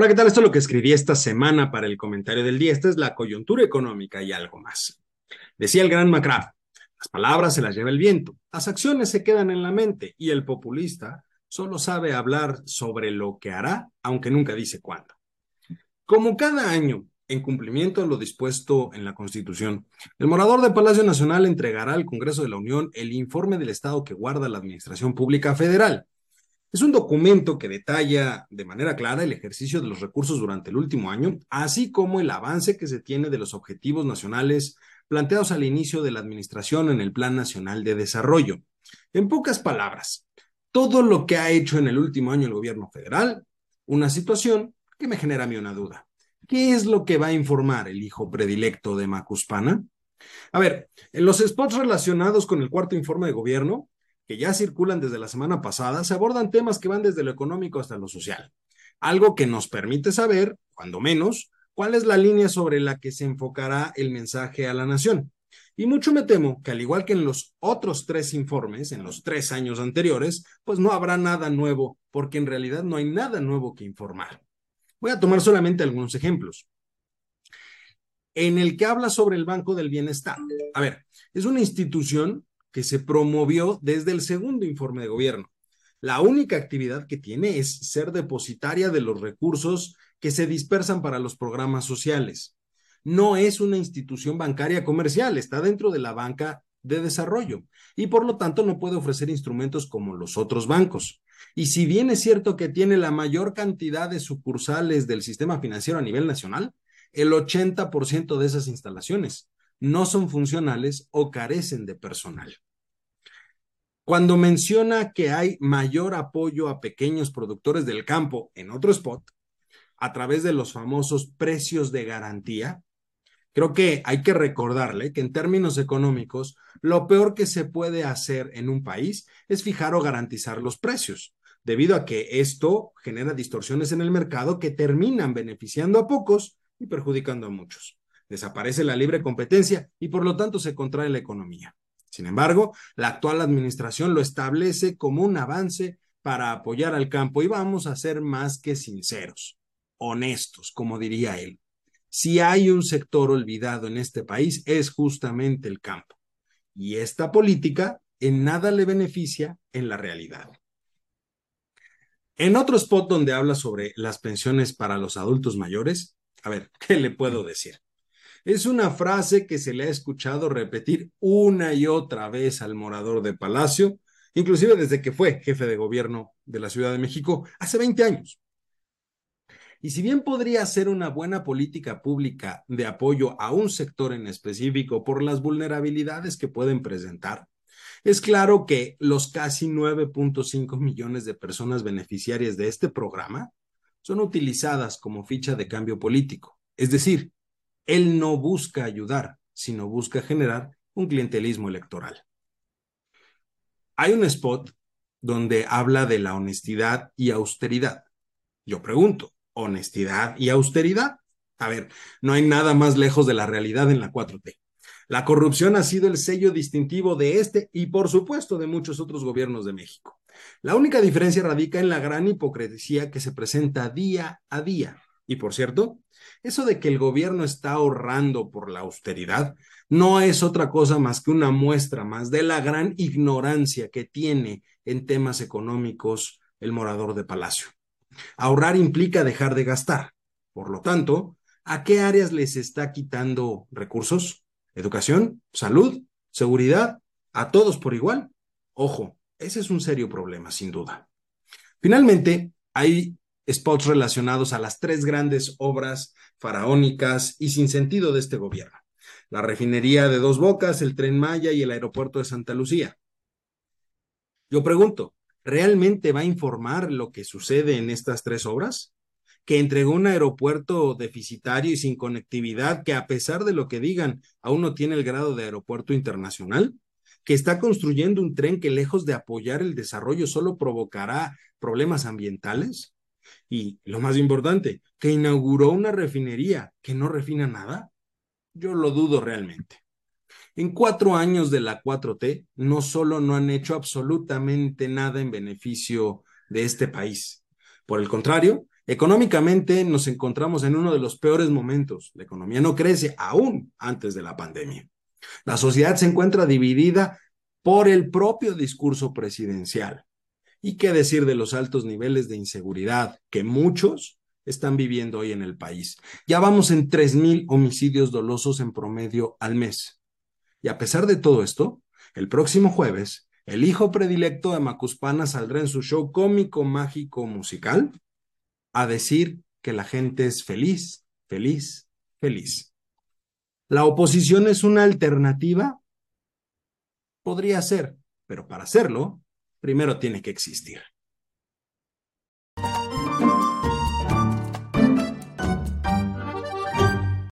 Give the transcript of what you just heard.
Hola, ¿qué tal? Esto es lo que escribí esta semana para el comentario del día. Esta es la coyuntura económica y algo más. Decía el gran McCrath, las palabras se las lleva el viento, las acciones se quedan en la mente y el populista solo sabe hablar sobre lo que hará, aunque nunca dice cuándo. Como cada año, en cumplimiento de lo dispuesto en la Constitución, el morador de Palacio Nacional entregará al Congreso de la Unión el informe del Estado que guarda la Administración Pública Federal es un documento que detalla de manera clara el ejercicio de los recursos durante el último año, así como el avance que se tiene de los objetivos nacionales planteados al inicio de la administración en el Plan Nacional de Desarrollo. En pocas palabras, todo lo que ha hecho en el último año el gobierno federal, una situación que me genera a mí una duda. ¿Qué es lo que va a informar el hijo predilecto de Macuspana? A ver, en los spots relacionados con el cuarto informe de gobierno, que ya circulan desde la semana pasada, se abordan temas que van desde lo económico hasta lo social, algo que nos permite saber, cuando menos, cuál es la línea sobre la que se enfocará el mensaje a la nación. Y mucho me temo que al igual que en los otros tres informes, en los tres años anteriores, pues no habrá nada nuevo, porque en realidad no hay nada nuevo que informar. Voy a tomar solamente algunos ejemplos. En el que habla sobre el Banco del Bienestar. A ver, es una institución que se promovió desde el segundo informe de gobierno. La única actividad que tiene es ser depositaria de los recursos que se dispersan para los programas sociales. No es una institución bancaria comercial, está dentro de la banca de desarrollo y por lo tanto no puede ofrecer instrumentos como los otros bancos. Y si bien es cierto que tiene la mayor cantidad de sucursales del sistema financiero a nivel nacional, el 80% de esas instalaciones no son funcionales o carecen de personal. Cuando menciona que hay mayor apoyo a pequeños productores del campo en otro spot, a través de los famosos precios de garantía, creo que hay que recordarle que en términos económicos, lo peor que se puede hacer en un país es fijar o garantizar los precios, debido a que esto genera distorsiones en el mercado que terminan beneficiando a pocos y perjudicando a muchos desaparece la libre competencia y por lo tanto se contrae la economía. Sin embargo, la actual administración lo establece como un avance para apoyar al campo y vamos a ser más que sinceros, honestos, como diría él. Si hay un sector olvidado en este país es justamente el campo. Y esta política en nada le beneficia en la realidad. En otro spot donde habla sobre las pensiones para los adultos mayores, a ver, ¿qué le puedo decir? Es una frase que se le ha escuchado repetir una y otra vez al morador de Palacio, inclusive desde que fue jefe de gobierno de la Ciudad de México hace 20 años. Y si bien podría ser una buena política pública de apoyo a un sector en específico por las vulnerabilidades que pueden presentar, es claro que los casi 9.5 millones de personas beneficiarias de este programa son utilizadas como ficha de cambio político, es decir, él no busca ayudar, sino busca generar un clientelismo electoral. Hay un spot donde habla de la honestidad y austeridad. Yo pregunto, ¿honestidad y austeridad? A ver, no hay nada más lejos de la realidad en la 4T. La corrupción ha sido el sello distintivo de este y por supuesto de muchos otros gobiernos de México. La única diferencia radica en la gran hipocresía que se presenta día a día. Y por cierto, eso de que el gobierno está ahorrando por la austeridad no es otra cosa más que una muestra más de la gran ignorancia que tiene en temas económicos el morador de Palacio. Ahorrar implica dejar de gastar. Por lo tanto, ¿a qué áreas les está quitando recursos? ¿Educación? ¿Salud? ¿Seguridad? ¿A todos por igual? Ojo, ese es un serio problema, sin duda. Finalmente, hay spots relacionados a las tres grandes obras faraónicas y sin sentido de este gobierno. La refinería de Dos Bocas, el tren Maya y el aeropuerto de Santa Lucía. Yo pregunto, ¿realmente va a informar lo que sucede en estas tres obras? Que entregó un aeropuerto deficitario y sin conectividad que a pesar de lo que digan, aún no tiene el grado de aeropuerto internacional? que está construyendo un tren que lejos de apoyar el desarrollo solo provocará problemas ambientales? Y lo más importante, que inauguró una refinería que no refina nada. Yo lo dudo realmente. En cuatro años de la 4T, no solo no han hecho absolutamente nada en beneficio de este país. Por el contrario, Económicamente nos encontramos en uno de los peores momentos. La economía no crece aún antes de la pandemia. La sociedad se encuentra dividida por el propio discurso presidencial. ¿Y qué decir de los altos niveles de inseguridad que muchos están viviendo hoy en el país? Ya vamos en 3.000 homicidios dolosos en promedio al mes. Y a pesar de todo esto, el próximo jueves, el hijo predilecto de Macuspana saldrá en su show cómico, mágico, musical a decir que la gente es feliz, feliz, feliz. ¿La oposición es una alternativa? Podría ser, pero para hacerlo, primero tiene que existir.